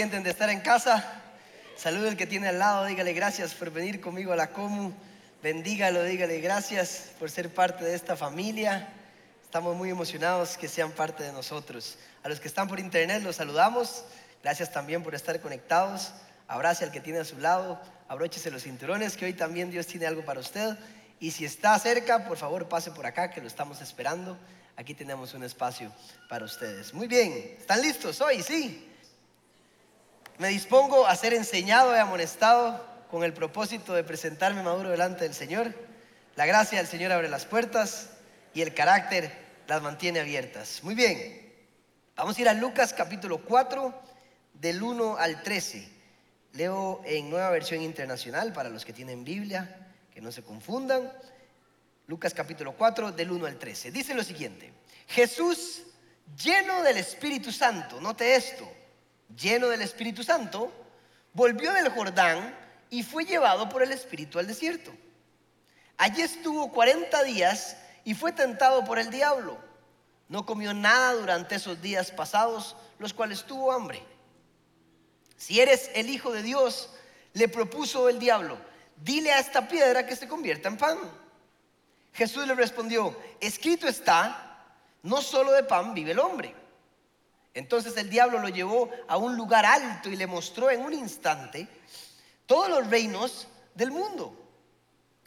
sienten de estar en casa? Salude el que tiene al lado, dígale gracias por venir conmigo a la Comu. Bendígalo, dígale gracias por ser parte de esta familia. Estamos muy emocionados que sean parte de nosotros. A los que están por internet los saludamos. Gracias también por estar conectados. Abrace al que tiene a su lado. Abróchese los cinturones que hoy también Dios tiene algo para usted. Y si está cerca, por favor pase por acá que lo estamos esperando. Aquí tenemos un espacio para ustedes. Muy bien, ¿están listos hoy? Sí. Me dispongo a ser enseñado y amonestado con el propósito de presentarme maduro delante del Señor. La gracia del Señor abre las puertas y el carácter las mantiene abiertas. Muy bien, vamos a ir a Lucas capítulo 4 del 1 al 13. Leo en nueva versión internacional para los que tienen Biblia, que no se confundan. Lucas capítulo 4 del 1 al 13. Dice lo siguiente, Jesús lleno del Espíritu Santo, note esto, lleno del Espíritu Santo, volvió del Jordán y fue llevado por el Espíritu al desierto. Allí estuvo 40 días y fue tentado por el diablo. No comió nada durante esos días pasados, los cuales tuvo hambre. Si eres el Hijo de Dios, le propuso el diablo, dile a esta piedra que se convierta en pan. Jesús le respondió, escrito está, no solo de pan vive el hombre. Entonces el diablo lo llevó a un lugar alto y le mostró en un instante todos los reinos del mundo.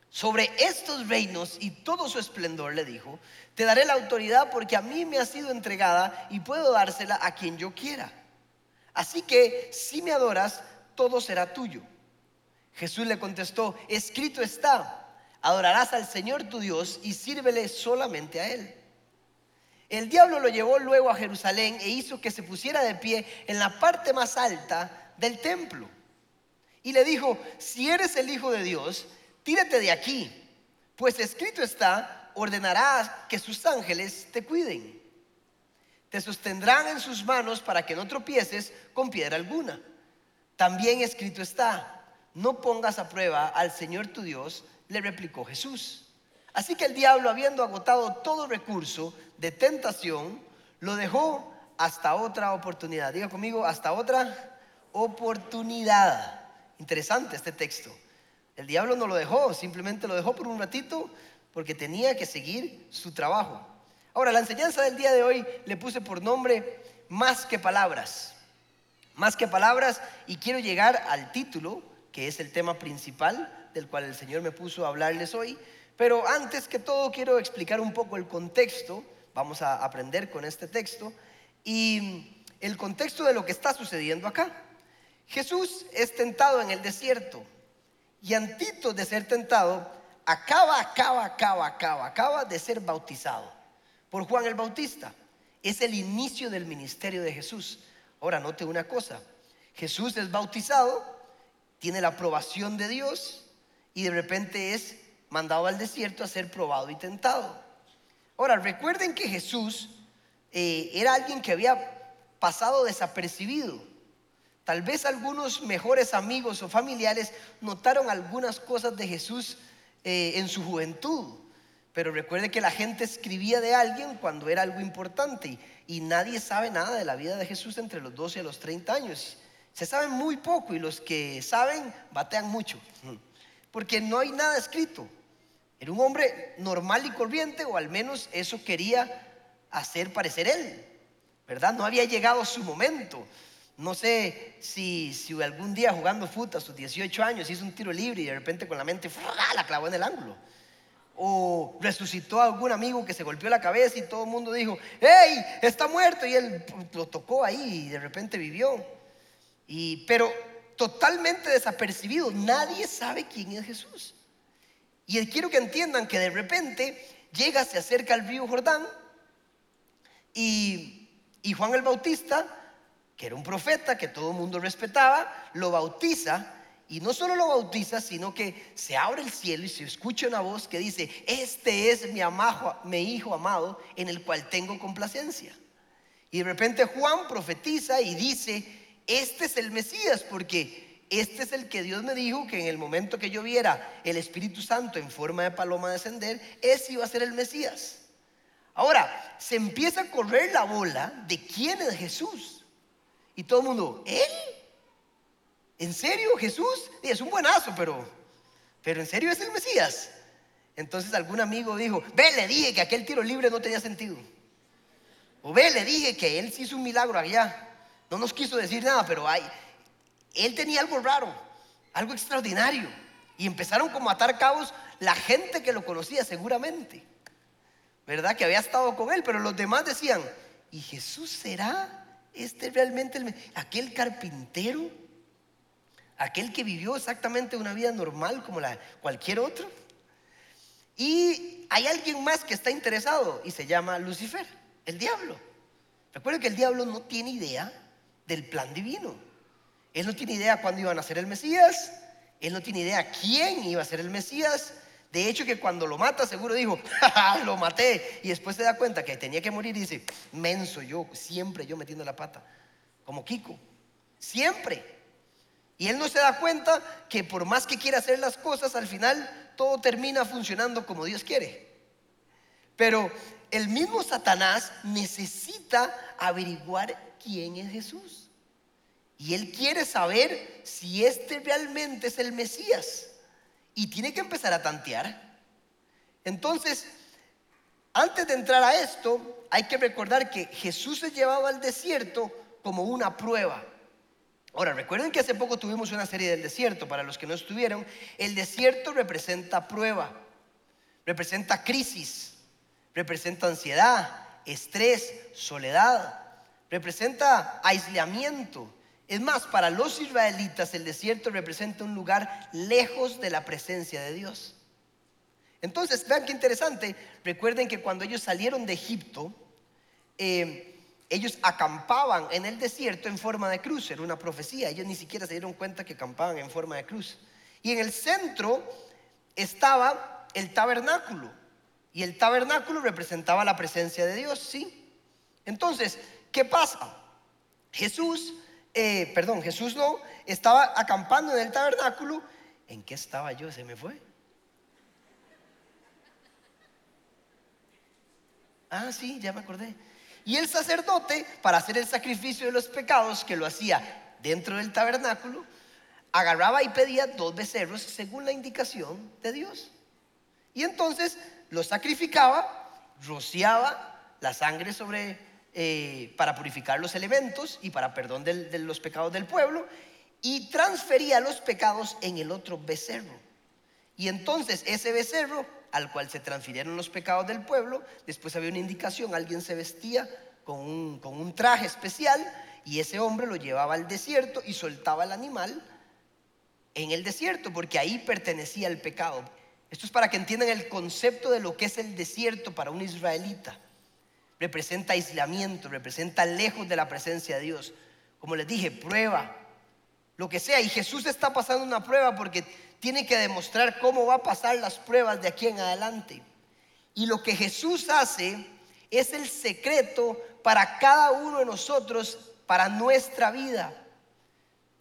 Sobre estos reinos y todo su esplendor le dijo, te daré la autoridad porque a mí me ha sido entregada y puedo dársela a quien yo quiera. Así que si me adoras, todo será tuyo. Jesús le contestó, escrito está, adorarás al Señor tu Dios y sírvele solamente a Él. El diablo lo llevó luego a Jerusalén e hizo que se pusiera de pie en la parte más alta del templo. Y le dijo, si eres el Hijo de Dios, tírate de aquí, pues escrito está, ordenarás que sus ángeles te cuiden. Te sostendrán en sus manos para que no tropieces con piedra alguna. También escrito está, no pongas a prueba al Señor tu Dios, le replicó Jesús. Así que el diablo, habiendo agotado todo recurso de tentación, lo dejó hasta otra oportunidad. Diga conmigo, hasta otra oportunidad. Interesante este texto. El diablo no lo dejó, simplemente lo dejó por un ratito porque tenía que seguir su trabajo. Ahora, la enseñanza del día de hoy le puse por nombre Más que palabras. Más que palabras y quiero llegar al título que es el tema principal del cual el Señor me puso a hablarles hoy. Pero antes que todo quiero explicar un poco el contexto, vamos a aprender con este texto, y el contexto de lo que está sucediendo acá. Jesús es tentado en el desierto y antes de ser tentado, acaba, acaba, acaba, acaba, acaba de ser bautizado por Juan el Bautista. Es el inicio del ministerio de Jesús. Ahora, note una cosa, Jesús es bautizado tiene la aprobación de Dios y de repente es mandado al desierto a ser probado y tentado. Ahora, recuerden que Jesús eh, era alguien que había pasado desapercibido. Tal vez algunos mejores amigos o familiares notaron algunas cosas de Jesús eh, en su juventud. Pero recuerde que la gente escribía de alguien cuando era algo importante y, nadie sabe nada de la vida de Jesús entre los 12 y los 30 años. Se sabe muy poco y los que saben batean mucho, porque no hay nada escrito. Era un hombre normal y corriente, o al menos eso quería hacer parecer él, ¿verdad? No había llegado su momento. No sé si, si algún día jugando fútbol a sus 18 años hizo un tiro libre y de repente con la mente la clavó en el ángulo. O resucitó a algún amigo que se golpeó la cabeza y todo el mundo dijo, ¡Hey! Está muerto. Y él lo tocó ahí y de repente vivió pero totalmente desapercibido, nadie sabe quién es Jesús. Y quiero que entiendan que de repente llega, se acerca al río Jordán y, Juan el Bautista, que era un profeta que todo el mundo respetaba, lo bautiza y no solo lo bautiza, sino que se abre el cielo y se escucha una voz que dice, este es mi, amajo, mi hijo amado en el cual tengo complacencia. Y de repente Juan profetiza y dice, este es el Mesías, porque este es el que Dios me dijo que en el momento que yo viera el Espíritu Santo en forma de paloma descender, ese iba a ser el Mesías. Ahora, se empieza a correr la bola de quién es Jesús. Y todo el mundo, ¿él? ¿En serio, Jesús? Es un buenazo, pero, pero ¿en serio es el Mesías? Entonces algún amigo dijo, ve, le dije que aquel tiro libre no tenía sentido. O ve, le dije que él sí hizo un milagro allá. No nos quiso decir nada, pero hay, él tenía algo raro, algo extraordinario. Y empezaron como a atar cabos la gente que lo conocía seguramente. ¿Verdad? Que había estado con él, pero los demás decían, ¿y Jesús será este realmente el, aquel carpintero? Aquel que vivió exactamente una vida normal como la cualquier otro. Y hay alguien más que está interesado y se llama Lucifer, el diablo. Recuerden que el diablo no tiene idea del plan divino. Él no tiene idea cuándo iban a ser el Mesías, él no tiene idea quién iba a ser el Mesías. De hecho, que cuando lo mata, seguro dijo, lo maté. Y después se da cuenta que tenía que morir y dice, menso yo, siempre yo metiendo la pata, como Kiko, siempre. Y él no se da cuenta que por más que quiera hacer las cosas, al final todo termina funcionando como Dios quiere. Pero el mismo Satanás necesita averiguar quién es Jesús. Y él quiere saber si este realmente es el Mesías. Y tiene que empezar a tantear. Entonces, antes de entrar a esto, hay que recordar que Jesús se llevaba al desierto como una prueba. Ahora, recuerden que hace poco tuvimos una serie del desierto, para los que no estuvieron, el desierto representa prueba, representa crisis, representa ansiedad, estrés, soledad, representa aislamiento. Es más, para los israelitas el desierto representa un lugar lejos de la presencia de Dios. Entonces, vean qué interesante, recuerden que cuando ellos salieron de Egipto, eh, ellos acampaban en el desierto en forma de cruz, era una profecía, ellos ni siquiera se dieron cuenta que acampaban en forma de cruz. Y en el centro estaba el tabernáculo, y el tabernáculo representaba la presencia de Dios, ¿sí? Entonces, ¿qué pasa? Jesús, eh, perdón, Jesús no, estaba acampando en el tabernáculo. ¿En qué estaba yo? Se me fue. Ah, sí, ya me acordé. Y el sacerdote, para hacer el sacrificio de los pecados, que lo hacía dentro del tabernáculo, agarraba y pedía dos becerros según la indicación de Dios. Y entonces los sacrificaba, rociaba la sangre sobre, eh, para purificar los elementos y para perdón de los pecados del pueblo, y transfería los pecados en el otro becerro. Y entonces ese becerro al cual se transfirieron los pecados del pueblo. Después había una indicación, alguien se vestía con un, traje especial y ese hombre lo llevaba al desierto y soltaba el animal en el desierto, porque ahí pertenecía el pecado. Esto es para que entiendan el concepto de lo que es el desierto para un israelita. Representa aislamiento, representa lejos de la presencia de Dios. Como les dije, prueba, lo que sea. Y Jesús está pasando una prueba porque tiene que demostrar cómo va a pasar las pruebas de aquí en adelante. Y lo que Jesús hace es el secreto para cada uno de nosotros, para nuestra vida.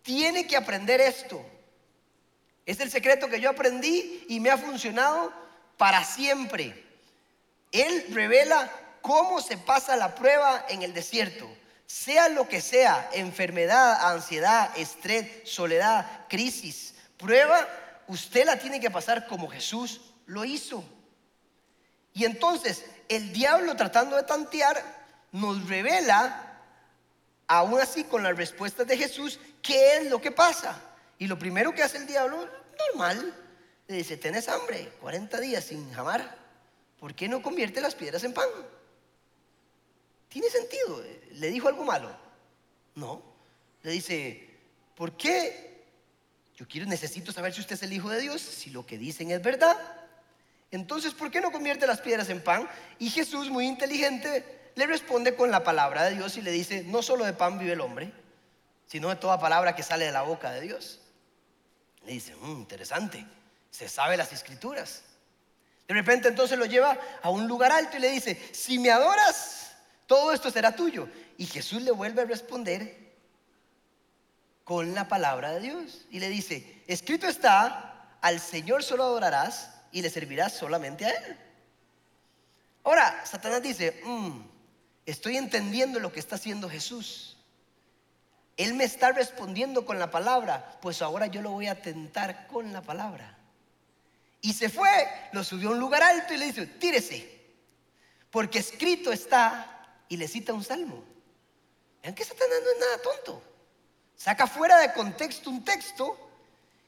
Tiene que aprender esto. Es el secreto que yo aprendí y me ha funcionado para siempre. Él revela cómo se pasa la prueba en el desierto. Sea lo que sea, enfermedad, ansiedad, estrés, soledad, crisis, prueba, usted la tiene que pasar como Jesús lo hizo. Y entonces el diablo tratando de tantear nos revela, aún así con las respuestas de Jesús, qué es lo que pasa. Y lo primero que hace el diablo, normal, le dice, tenés hambre, 40 días sin jamar, ¿por qué no convierte las piedras en pan? ¿Tiene sentido? ¿Le dijo algo malo? No. Le dice, ¿por qué yo quiero, necesito saber si usted es el Hijo de Dios, si lo que dicen es verdad. Entonces, ¿por qué no convierte las piedras en pan? Y Jesús, muy inteligente, le responde con la palabra de Dios y le dice, no solo de pan vive el hombre, sino de toda palabra que sale de la boca de Dios. Le dice, mm, interesante, se sabe las escrituras. De repente entonces lo lleva a un lugar alto y le dice, si me adoras, todo esto será tuyo. Y Jesús le vuelve a responder con la palabra de Dios. Y le dice, escrito está, al Señor solo adorarás y le servirás solamente a Él. Ahora, Satanás dice, mm, estoy entendiendo lo que está haciendo Jesús. Él me está respondiendo con la palabra, pues ahora yo lo voy a tentar con la palabra. Y se fue, lo subió a un lugar alto y le dice, tírese, porque escrito está, y le cita un salmo. Vean que Satanás no es nada tonto. Saca fuera de contexto un texto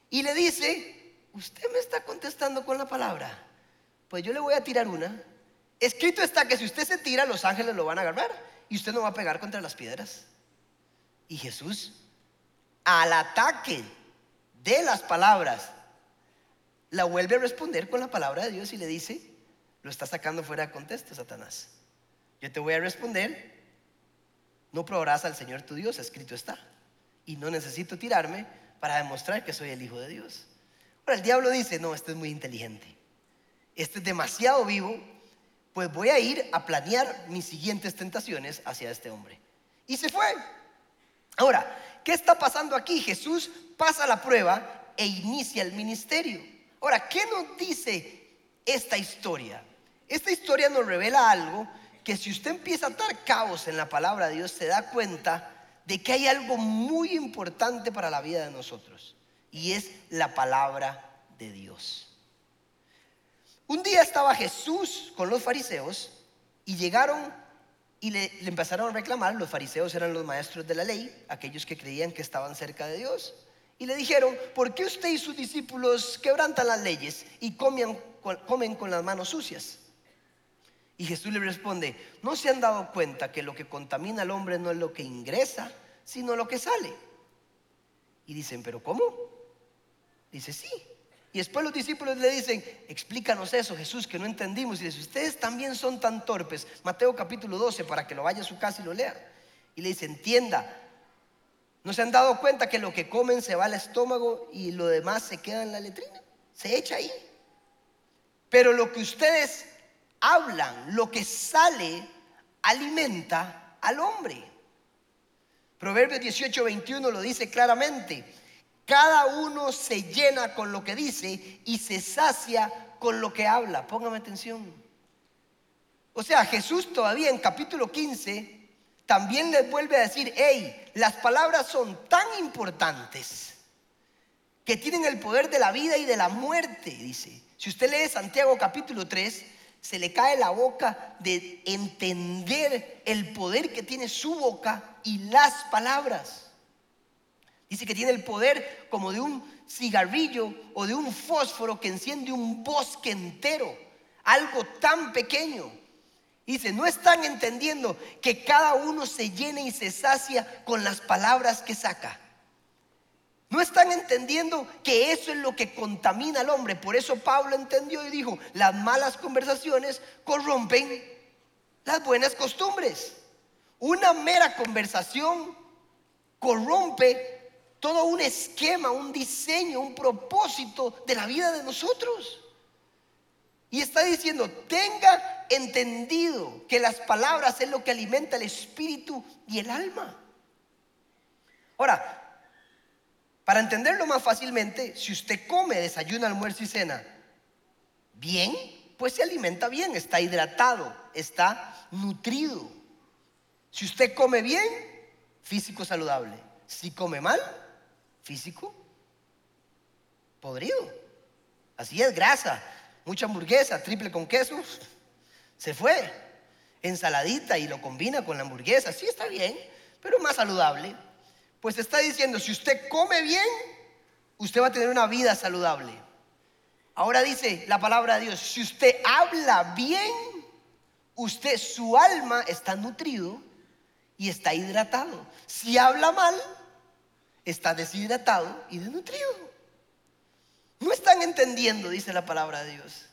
y le dice, usted me está contestando con la palabra. Pues yo le voy a tirar una. Escrito está que si usted se tira, los ángeles lo van a agarrar y usted no va a pegar contra las piedras. Y Jesús, al ataque de las palabras, la vuelve a responder con la palabra de Dios y le dice, lo está sacando fuera de contexto, Satanás. Yo te voy a responder, no probarás al Señor tu Dios, escrito está. Y no necesito tirarme para demostrar que soy el Hijo de Dios. Ahora el diablo dice, no, este es muy inteligente, este es demasiado vivo, pues voy a ir a planear mis siguientes tentaciones hacia este hombre. Y se fue. Ahora, ¿qué está pasando aquí? Jesús pasa la prueba e inicia el ministerio. Ahora, ¿qué nos dice esta historia? Esta historia nos revela algo que si usted empieza a atar caos en la palabra de Dios, se da cuenta de que hay algo muy importante para la vida de nosotros. Y es la palabra de Dios. Un día estaba Jesús con los fariseos y llegaron y le, empezaron a reclamar, los fariseos eran los maestros de la ley, aquellos que creían que estaban cerca de Dios, y le dijeron, ¿por qué usted y sus discípulos quebrantan las leyes y comen con las manos sucias? Y Jesús le responde, ¿no se han dado cuenta que lo que contamina al hombre no es lo que ingresa, sino lo que sale? Y dicen, ¿pero cómo? Dice, sí, y después los discípulos le dicen, explícanos eso, Jesús, que no entendimos. Y dice, ustedes también son tan torpes. Mateo capítulo 12, para que lo vaya a su casa y lo lea. Y le dice, entienda, ¿no se han dado cuenta que lo que comen se va al estómago y lo demás se queda en la letrina? Se echa ahí. Pero lo que ustedes hablan, lo que sale, alimenta al hombre. Proverbios 18, 21 lo dice claramente. Cada uno se llena con lo que dice y se sacia con lo que habla. Póngame atención. O sea, Jesús todavía en capítulo 15 también les vuelve a decir, hey, las palabras son tan importantes que tienen el poder de la vida y de la muerte, dice. Si usted lee Santiago capítulo 3, se le cae la boca de entender el poder que tiene su boca y las palabras. Dice que tiene el poder como de un cigarrillo o de un fósforo que enciende un bosque entero. Algo tan pequeño. Dice, no están entendiendo que cada uno se llene y se sacia con las palabras que saca. No están entendiendo que eso es lo que contamina al hombre. Por eso Pablo entendió y dijo, las malas conversaciones corrompen las buenas costumbres. Una mera conversación corrompe todo un esquema, un diseño, un propósito de la vida de nosotros. Y está diciendo, tenga entendido que las palabras es lo que alimenta el espíritu y el alma. Ahora, para entenderlo más fácilmente, si usted come, desayuna, almuerzo y cena bien, pues se alimenta bien, está hidratado, está nutrido. Si usted come bien, físico saludable. Si come mal, físico, podrido. Así es, grasa, mucha hamburguesa, triple con queso, se fue. Ensaladita y lo combina con la hamburguesa, sí está bien, pero más saludable. Pues está diciendo, si usted come bien, usted va a tener una vida saludable. Ahora dice la palabra de Dios, si usted habla bien, usted, su alma está nutrido y está hidratado. Si habla mal, está deshidratado y desnutrido. No están entendiendo, dice la palabra de Dios.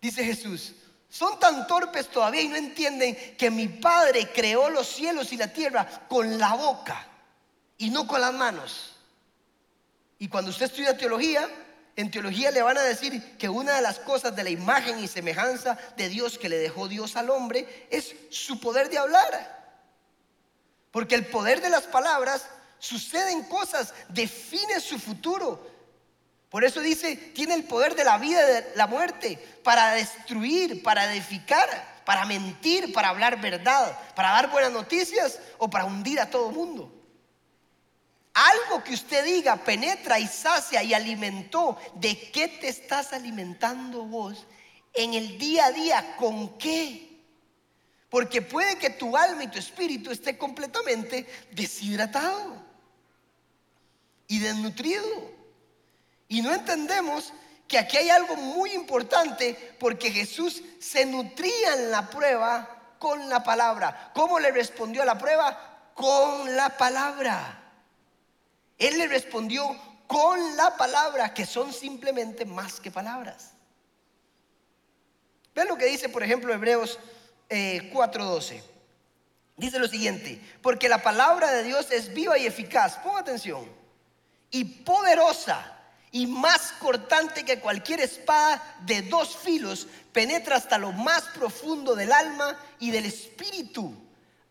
Dice Jesús, son tan torpes todavía y no entienden que mi Padre creó los cielos y la tierra con la boca y no con las manos. Y cuando usted estudia teología, en teología le van a decir que una de las cosas de la imagen y semejanza de Dios que le dejó Dios al hombre es su poder de hablar. Porque el poder de las palabras suceden cosas, define su futuro. Por eso dice, tiene el poder de la vida y de la muerte para destruir, para edificar, para mentir, para hablar verdad, para dar buenas noticias o para hundir a todo mundo. Algo que usted diga penetra y sacia y alimentó. ¿De qué te estás alimentando vos en el día a día? ¿Con qué? Porque puede que tu alma y tu espíritu esté completamente deshidratado y desnutrido. Y no entendemos que aquí hay algo muy importante porque Jesús se nutría en la prueba con la palabra. ¿Cómo le respondió a la prueba? Con la palabra. Él le respondió con la palabra, que son simplemente más que palabras. Vean lo que dice, por ejemplo, Hebreos 4:12. Eh, dice lo siguiente, porque la palabra de Dios es viva y eficaz, ponga atención, y poderosa y más cortante que cualquier espada de dos filos, penetra hasta lo más profundo del alma y del espíritu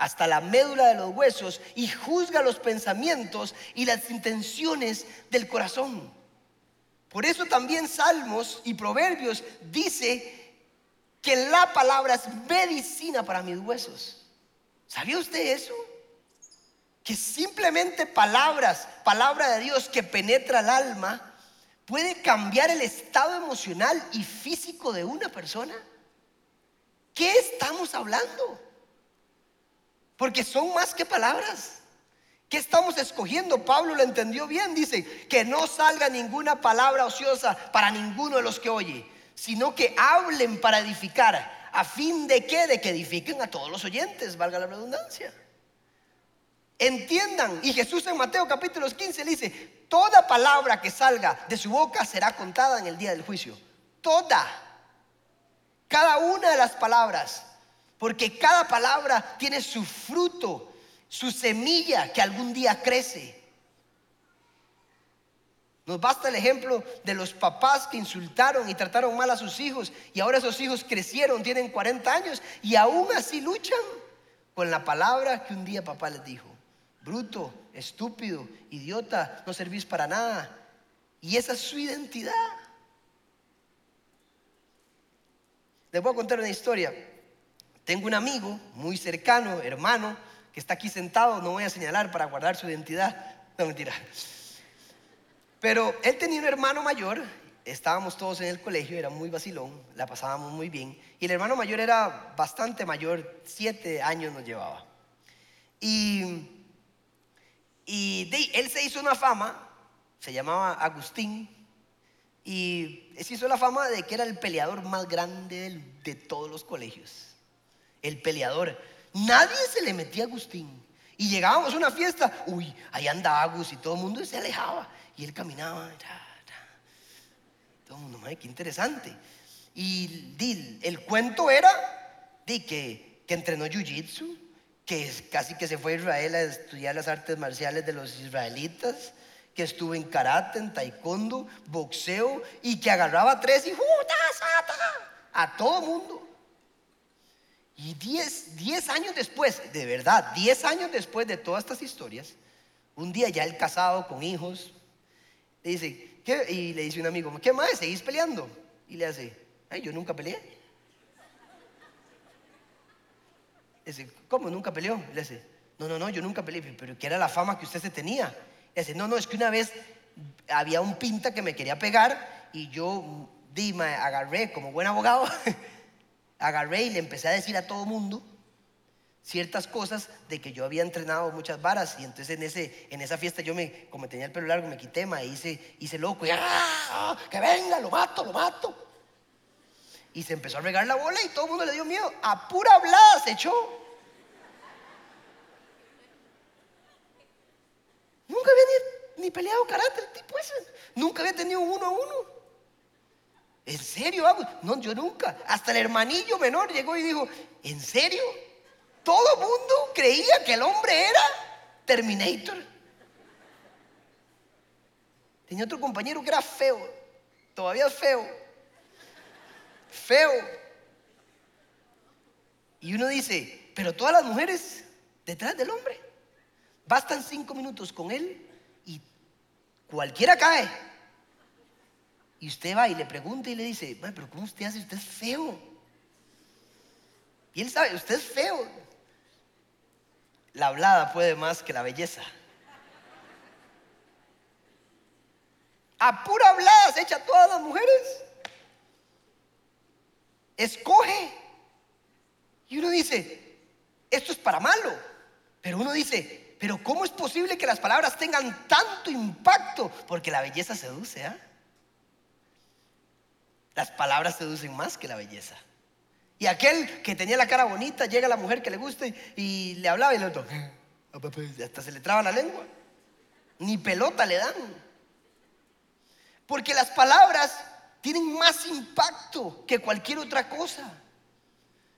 hasta la médula de los huesos y juzga los pensamientos y las intenciones del corazón. Por eso también Salmos y Proverbios dice que la palabra es medicina para mis huesos. ¿Sabía usted eso? Que simplemente palabras, palabra de Dios que penetra el alma, puede cambiar el estado emocional y físico de una persona. ¿Qué estamos hablando? Porque son más que palabras. ¿Qué estamos escogiendo? Pablo lo entendió bien. Dice que no salga ninguna palabra ociosa para ninguno de los que oye, sino que hablen para edificar. ¿A fin de qué? De que edifiquen a todos los oyentes, valga la redundancia. Entiendan, y Jesús en Mateo capítulo 15 le dice, toda palabra que salga de su boca será contada en el día del juicio. Toda. Cada una de las palabras. Porque cada palabra tiene su fruto, su semilla que algún día crece. Nos basta el ejemplo de los papás que insultaron y trataron mal a sus hijos y ahora esos hijos crecieron, tienen 40 años y aún así luchan con la palabra que un día papá les dijo. Bruto, estúpido, idiota, no servís para nada. Y esa es su identidad. Les voy a contar una historia. Tengo un amigo muy cercano, hermano, que está aquí sentado, no voy a señalar para guardar su identidad. No, mentira. Pero él tenía un hermano mayor, estábamos todos en el colegio, era muy vacilón, la pasábamos muy bien. Y el hermano mayor era bastante mayor, siete años nos llevaba. Y, y él se hizo una fama, se llamaba Agustín, y se hizo la fama de que era el peleador más grande de todos los colegios el peleador. Nadie se le metía a Agustín. Y llegábamos a una fiesta, uy, ahí anda Agus y todo el mundo se alejaba. Y él caminaba. Todo el mundo, madre, qué interesante. Y el cuento era de que, que entrenó Jiu-Jitsu, que casi que se fue a Israel a estudiar las artes marciales de los israelitas, que estuvo en karate, en taekwondo, boxeo, y que agarraba tres y a todo mundo. Y 10 años después, de verdad, 10 años después de todas estas historias, un día ya él casado con hijos, le dice, ¿qué? y le dice un amigo, ¿qué más? ¿Seguís peleando? Y le hace, ay, yo nunca peleé. Le dice, ¿cómo nunca peleó? Le dice, no, no, no, yo nunca peleé, pero ¿qué era la fama que usted se tenía? Le dice, no, no, es que una vez había un pinta que me quería pegar y yo di, me agarré como buen abogado agarré y le empecé a decir a todo mundo ciertas cosas de que yo había entrenado muchas varas y entonces en, ese, en esa fiesta yo me, como tenía el pelo largo, me quité, me hice, hice loco y ¡ah! que venga, lo mato, lo mato. Y se empezó a regar la bola y todo el mundo le dio miedo. A pura hablada se echó. Nunca había ni, peleado karate el tipo ese. Nunca había tenido uno a uno. ¿En serio, No, yo nunca. Hasta el hermanillo menor llegó y dijo, ¿en serio? Todo mundo creía que el hombre era Terminator. Tenía otro compañero que era feo, todavía feo. Feo. Y uno dice, pero todas las mujeres detrás del hombre. Bastan cinco minutos con él y cualquiera cae. Y usted va y le pregunta y le dice, pero ¿cómo usted hace? Usted es feo. Y él sabe, usted es feo. La hablada puede más que la belleza. A pura hablada se echa a todas las mujeres. Escoge. Y uno dice, esto es para malo. Pero uno dice, pero ¿cómo es posible que las palabras tengan tanto impacto? Porque la belleza seduce, ¿ah? Las palabras seducen más que la belleza. Y aquel que tenía la cara bonita, llega la mujer que le gusta y, le hablaba y le otro, hasta se le traba la lengua. Ni pelota le dan. Porque las palabras tienen más impacto que cualquier otra cosa.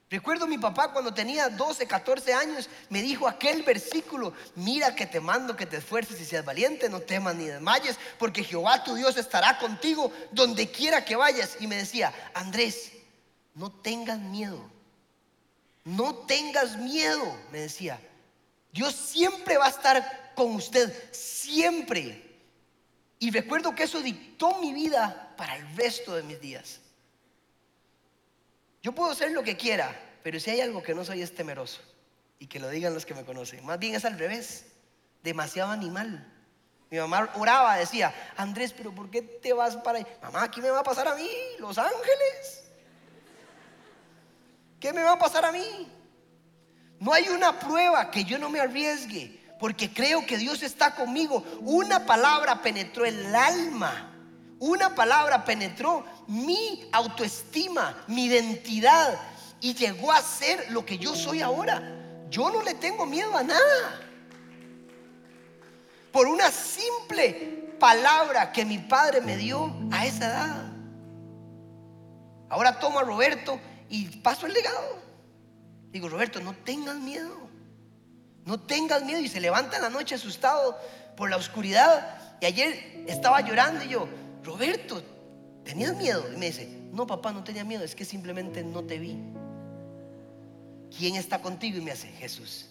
Recuerdo mi papá cuando tenía 12, 14 años, me dijo aquel versículo, mira que te mando que te esfuerces y seas valiente, no temas ni desmayes, porque Jehová tu Dios estará contigo donde quiera que vayas. Y me decía, Andrés, no tengas miedo, no tengas miedo, me decía. Dios siempre va a estar con usted, siempre. Y recuerdo que eso dictó mi vida para el resto de mis días. Yo puedo ser lo que quiera, pero si hay algo que no soy es temeroso. Y que lo digan los que me conocen. Más bien es al revés. Demasiado animal. Mi mamá oraba, decía, Andrés, pero ¿por qué te vas para ahí? Mamá, ¿qué me va a pasar a mí? Los ángeles. ¿Qué me va a pasar a mí? No hay una prueba que yo no me arriesgue, porque creo que Dios está conmigo. Una palabra penetró el alma. Una palabra penetró mi autoestima, mi identidad y llegó a ser lo que yo soy ahora. Yo no le tengo miedo a nada. Por una simple palabra que mi padre me dio a esa edad. Ahora tomo a Roberto y paso el legado. Digo, Roberto, no tengas miedo. No tengas miedo. Y se levanta en la noche asustado por la oscuridad. Y ayer estaba llorando y yo, Roberto, ¿tenías miedo? Y me dice, no, papá, no tenía miedo, es que simplemente no te vi. ¿Quién está contigo? Y me hace, Jesús.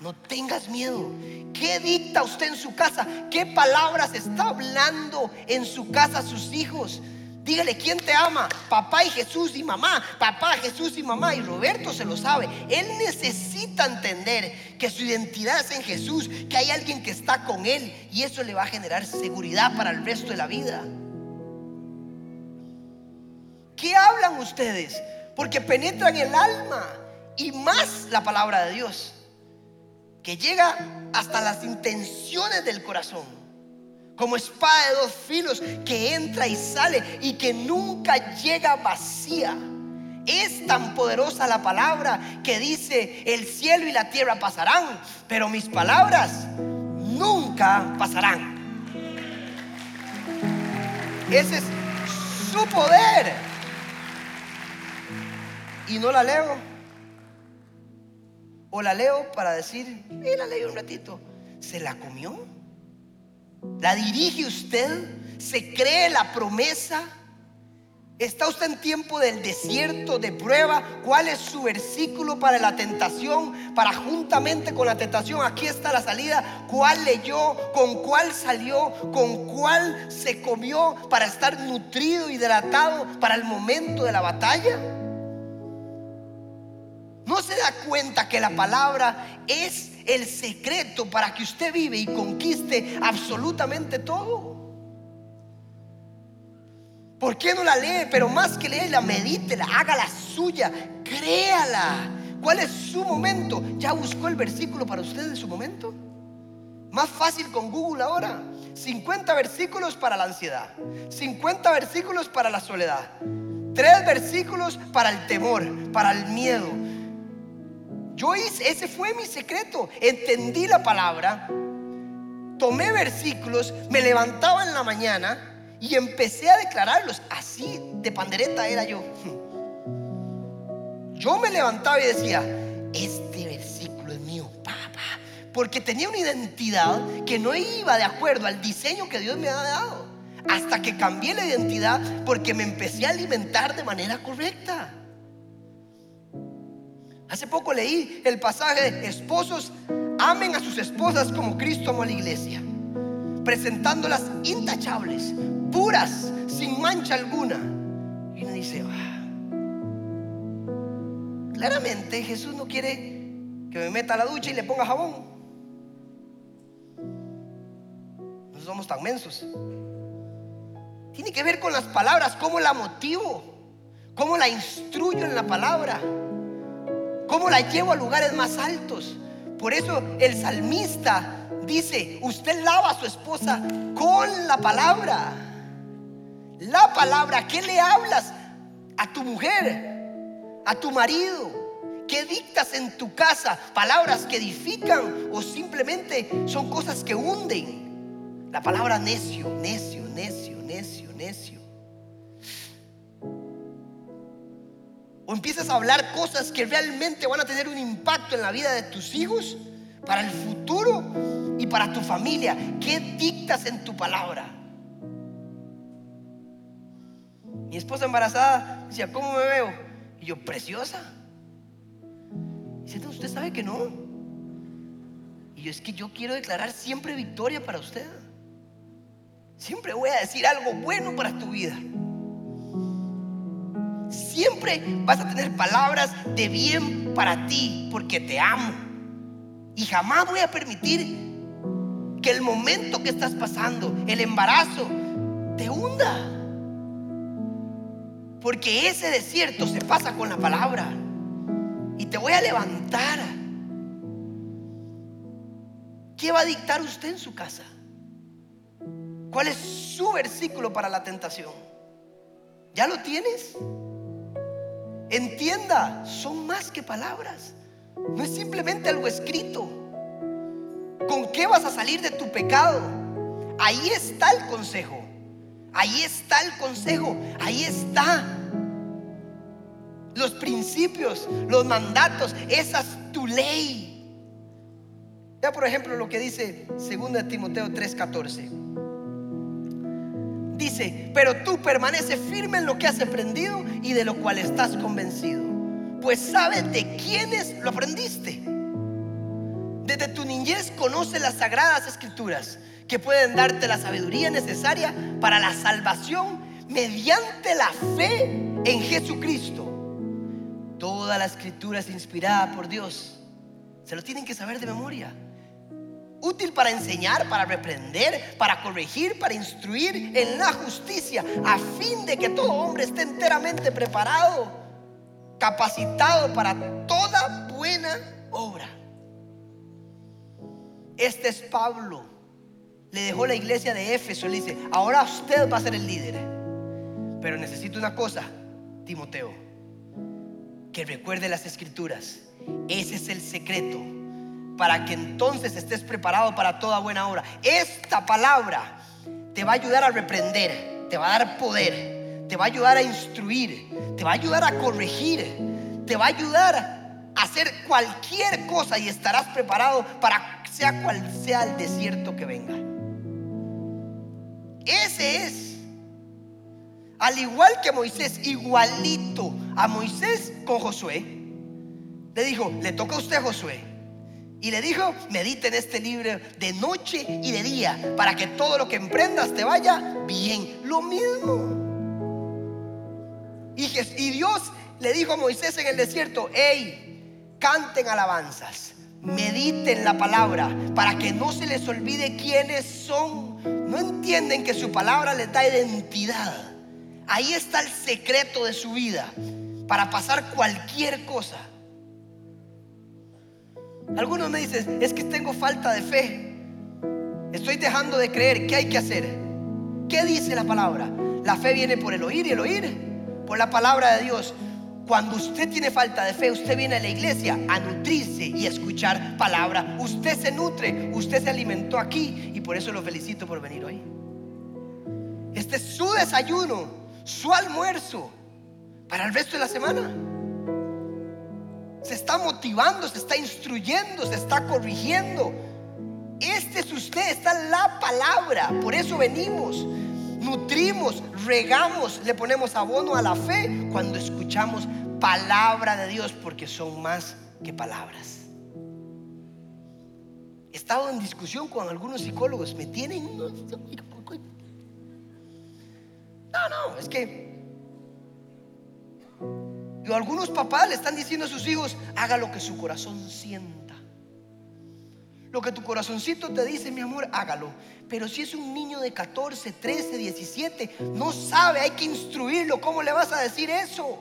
No tengas miedo. ¿Qué dicta usted en su casa? ¿Qué palabras está hablando en su casa a sus hijos? Dígale, ¿quién te ama? Papá y Jesús y mamá. Papá, Jesús y mamá. Y Roberto se lo sabe. Él necesita entender que su identidad es en Jesús, que hay alguien que está con él. Y eso le va a generar seguridad para el resto de la vida. ¿Qué hablan ustedes? Porque penetran el alma y más la palabra de Dios, que llega hasta las intenciones del corazón como espada de dos filos que entra y sale y que nunca llega vacía. Es tan poderosa la palabra que dice, el cielo y la tierra pasarán, pero mis palabras nunca pasarán. Ese es su poder. Y no la leo. O la leo para decir, y la leí un ratito. ¿Se la comió? ¿La dirige usted? ¿Se cree la promesa? ¿Está usted en tiempo del desierto, de prueba? ¿Cuál es su versículo para la tentación? Para juntamente con la tentación, aquí está la salida. ¿Cuál leyó? ¿Con cuál salió? ¿Con cuál se comió para estar nutrido, hidratado para el momento de la batalla? ¿No se da cuenta que la palabra es el secreto para que usted vive y conquiste absolutamente todo. ¿Por qué no la lee? Pero más que leerla, medítela, la suya, créala. ¿Cuál es su momento? ¿Ya buscó el versículo para usted en su momento? Más fácil con Google ahora. 50 versículos para la ansiedad, 50 versículos para la soledad, 3 versículos para el temor, para el miedo, yo hice, ese fue mi secreto. Entendí la palabra, tomé versículos, me levantaba en la mañana y empecé a declararlos. Así de pandereta era yo. Yo me levantaba y decía, este versículo es mío, papá. Porque tenía una identidad que no iba de acuerdo al diseño que Dios me ha dado. Hasta que cambié la identidad porque me empecé a alimentar de manera correcta. Hace poco leí el pasaje de esposos amen a sus esposas como Cristo amó a la iglesia, presentándolas intachables, puras, sin mancha alguna. Y uno dice, ah, claramente Jesús no quiere que me meta a la ducha y le ponga jabón. no somos tan mensos. Tiene que ver con las palabras, cómo la motivo, cómo la instruyo en la palabra, cómo la llevo a lugares más altos. Por eso el salmista dice, usted lava a su esposa con la palabra. La palabra, ¿qué le hablas a tu mujer, a tu marido? ¿Qué dictas en tu casa? ¿Palabras que edifican o simplemente son cosas que hunden? La palabra necio, necio, necio, necio, necio. O empiezas a hablar cosas que realmente van a tener un impacto en la vida de tus hijos, para el futuro y para tu familia. ¿Qué dictas en tu palabra? Mi esposa embarazada decía, ¿cómo me veo? Y yo, preciosa. Dice, usted sabe que no. Y yo es que yo quiero declarar siempre victoria para usted. Siempre voy a decir algo bueno para tu vida. Siempre vas a tener palabras de bien para ti porque te amo. Y jamás voy a permitir que el momento que estás pasando, el embarazo, te hunda. Porque ese desierto se pasa con la palabra y te voy a levantar. ¿Qué va a dictar usted en su casa? ¿Cuál es su versículo para la tentación? ¿Ya lo tienes? Entienda, son más que palabras. No es simplemente algo escrito. ¿Con qué vas a salir de tu pecado? Ahí está el consejo. Ahí está el consejo. Ahí está los principios, los mandatos, esa es tu ley. Ya por ejemplo lo que dice 2 Timoteo 3:14. Dice, pero tú permaneces firme en lo que has aprendido y de lo cual estás convencido, pues sabes de quiénes lo aprendiste. Desde tu niñez conoce las sagradas escrituras que pueden darte la sabiduría necesaria para la salvación mediante la fe en Jesucristo. Toda la escritura es inspirada por Dios. Se lo tienen que saber de memoria. Útil para enseñar, para reprender, para corregir, para instruir en la justicia, a fin de que todo hombre esté enteramente preparado, capacitado para toda buena obra. Este es Pablo. Le dejó la iglesia de Éfeso le dice, ahora usted va a ser el líder. Pero necesito una cosa, Timoteo que recuerde las escrituras. Ese es el secreto para que entonces estés preparado para toda buena obra. Esta palabra te va a ayudar a reprender, te va a dar poder, te va a ayudar a instruir, te va a ayudar a corregir, te va a ayudar a hacer cualquier cosa y estarás preparado para sea cual sea el desierto que venga. Ese es al igual que Moisés, igualito a Moisés con Josué, le dijo, le toca a usted Josué. Y le dijo, medite en este libro de noche y de día, para que todo lo que emprendas te vaya bien. Lo mismo. Y, y Dios le dijo a Moisés en el desierto, hey, canten alabanzas, mediten la palabra, para que no se les olvide quiénes son. No entienden que su palabra les da identidad. Ahí está el secreto de su vida para pasar cualquier cosa. Algunos me dicen, es que tengo falta de fe. Estoy dejando de creer. ¿Qué hay que hacer? ¿Qué dice la palabra? La fe viene por el oír y el oír por la palabra de Dios. Cuando usted tiene falta de fe, usted viene a la iglesia a nutrirse y a escuchar palabra. Usted se nutre, usted se alimentó aquí y por eso lo felicito por venir hoy. Este es su desayuno su almuerzo para el resto de la semana. Se está motivando, se está instruyendo, se está corrigiendo. Este es usted, está la palabra. Por eso venimos, nutrimos, regamos, le ponemos abono a la fe cuando escuchamos palabra de Dios, porque son más que palabras. He estado en discusión con algunos psicólogos, me tienen no, no, es que algunos papás le están diciendo a sus hijos, haga lo que su corazón sienta. Lo que tu corazoncito te dice, mi amor, hágalo. Pero si es un niño de 14, 13, 17, no sabe, hay que instruirlo. ¿Cómo le vas a decir eso?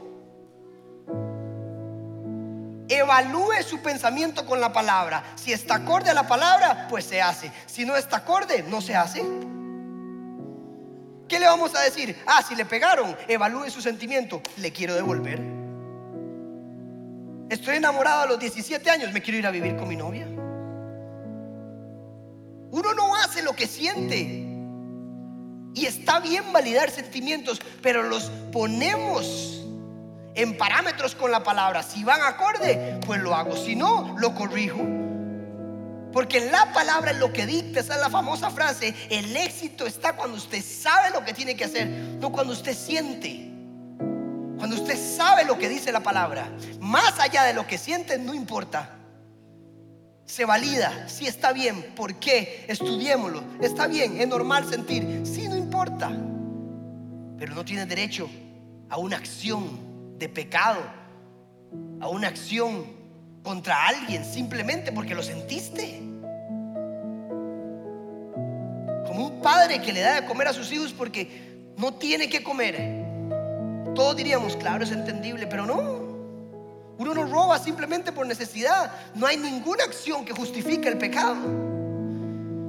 Evalúe su pensamiento con la palabra. Si está acorde a la palabra, pues se hace. Si no está acorde, no se hace. ¿Qué le vamos a decir? Ah, si le pegaron, evalúe su sentimiento. Le quiero devolver. Estoy enamorado a los 17 años, me quiero ir a vivir con mi novia. Uno no hace lo que siente. Y está bien validar sentimientos, pero los ponemos en parámetros con la palabra. Si van acorde, pues lo hago. Si no, lo corrijo. Porque la palabra es lo que dicta, esa es la famosa frase, el éxito está cuando usted sabe lo que tiene que hacer, no cuando usted siente. Cuando usted sabe lo que dice la palabra, más allá de lo que siente, no importa. Se valida, si está bien, ¿por qué? Estudiémoslo. Está bien, es normal sentir, sí, no importa. Pero no tiene derecho a una acción de pecado, a una acción contra alguien simplemente porque lo sentiste. Como un padre que le da de comer a sus hijos porque no tiene que comer. Todos diríamos, claro, es entendible, pero no. Uno no roba simplemente por necesidad. No hay ninguna acción que justifique el pecado.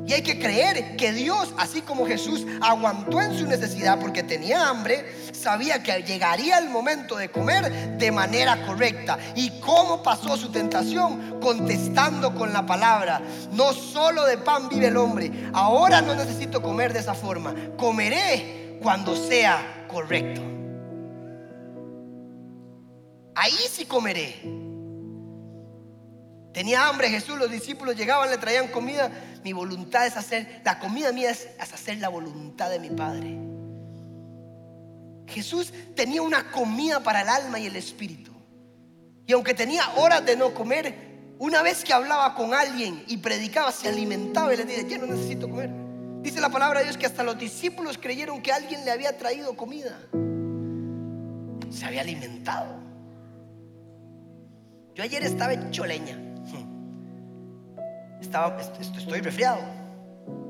Y hay que creer que Dios, así como Jesús aguantó en su necesidad porque tenía hambre, sabía que llegaría el momento de comer de manera correcta. ¿Y cómo pasó su tentación? Contestando con la palabra, no solo de pan vive el hombre, ahora no necesito comer de esa forma, comeré cuando sea correcto. Ahí sí comeré. Tenía hambre Jesús, los discípulos llegaban, le traían comida. Mi voluntad es hacer, la comida mía es hacer la voluntad de mi Padre. Jesús tenía una comida para el alma y el espíritu. Y aunque tenía horas de no comer, una vez que hablaba con alguien y predicaba, se alimentaba y le decía, ya no necesito comer. Dice la palabra de Dios que hasta los discípulos creyeron que alguien le había traído comida. Se había alimentado. Yo ayer estaba hecho leña estaba, estoy resfriado.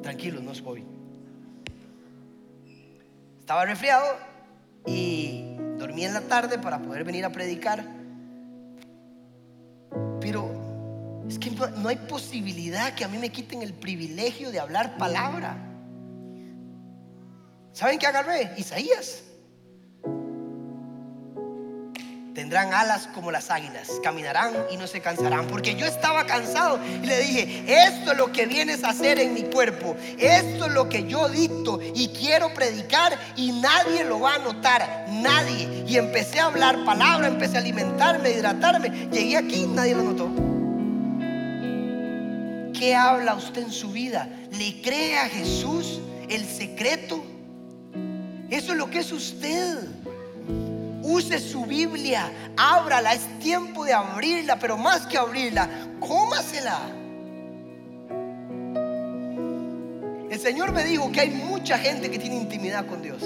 Tranquilo, no es COVID. Estaba resfriado y dormí en la tarde para poder venir a predicar. Pero es que no, hay posibilidad que a mí me quiten el privilegio de hablar palabra. ¿Saben qué agarré? Isaías. Tendrán alas como las águilas, caminarán y no se cansarán. Porque yo estaba cansado y le dije, esto es lo que vienes a hacer en mi cuerpo. Esto es lo que yo dicto y quiero predicar y nadie lo va a notar. Nadie. Y empecé a hablar palabra, empecé a alimentarme, a hidratarme. Llegué aquí, nadie lo notó. ¿Qué habla usted en su vida? ¿Le cree a Jesús el secreto? Eso es lo que es usted. Use su Biblia, ábrala, es tiempo de abrirla, pero más que abrirla, cómasela. El Señor me dijo que hay mucha gente que tiene intimidad con Dios,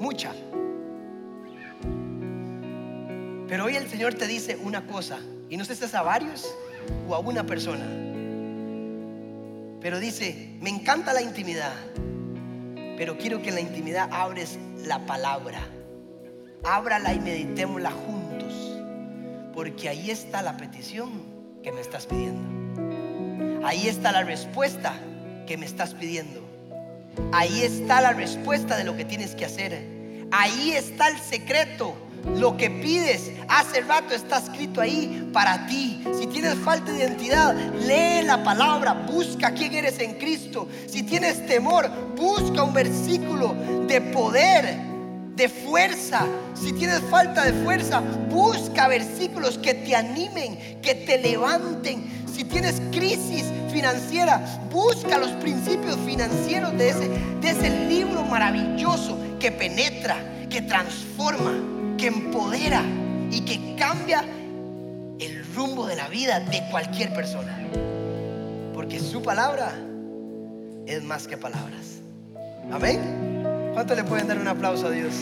mucha. Pero hoy el Señor te dice una cosa, y no sé si es a varios o a una persona, pero dice, me encanta la intimidad, pero quiero que en la intimidad abres la palabra ábrala y meditémosla juntos, porque ahí está la petición que me estás pidiendo. Ahí está la respuesta que me estás pidiendo. Ahí está la respuesta de lo que tienes que hacer. Ahí está el secreto. Lo que pides hace rato está escrito ahí para ti. Si tienes falta de identidad, lee la palabra, busca quién eres en Cristo. Si tienes temor, busca un versículo de poder de fuerza. Si tienes falta de fuerza, busca versículos que te animen, que te levanten. Si tienes crisis financiera, busca los principios financieros de ese, de ese libro maravilloso que penetra, que transforma, que empodera y que cambia el rumbo de la vida de cualquier persona. Porque su palabra es más que palabras. Amén. ¿Cuánto le pueden dar un aplauso a Dios?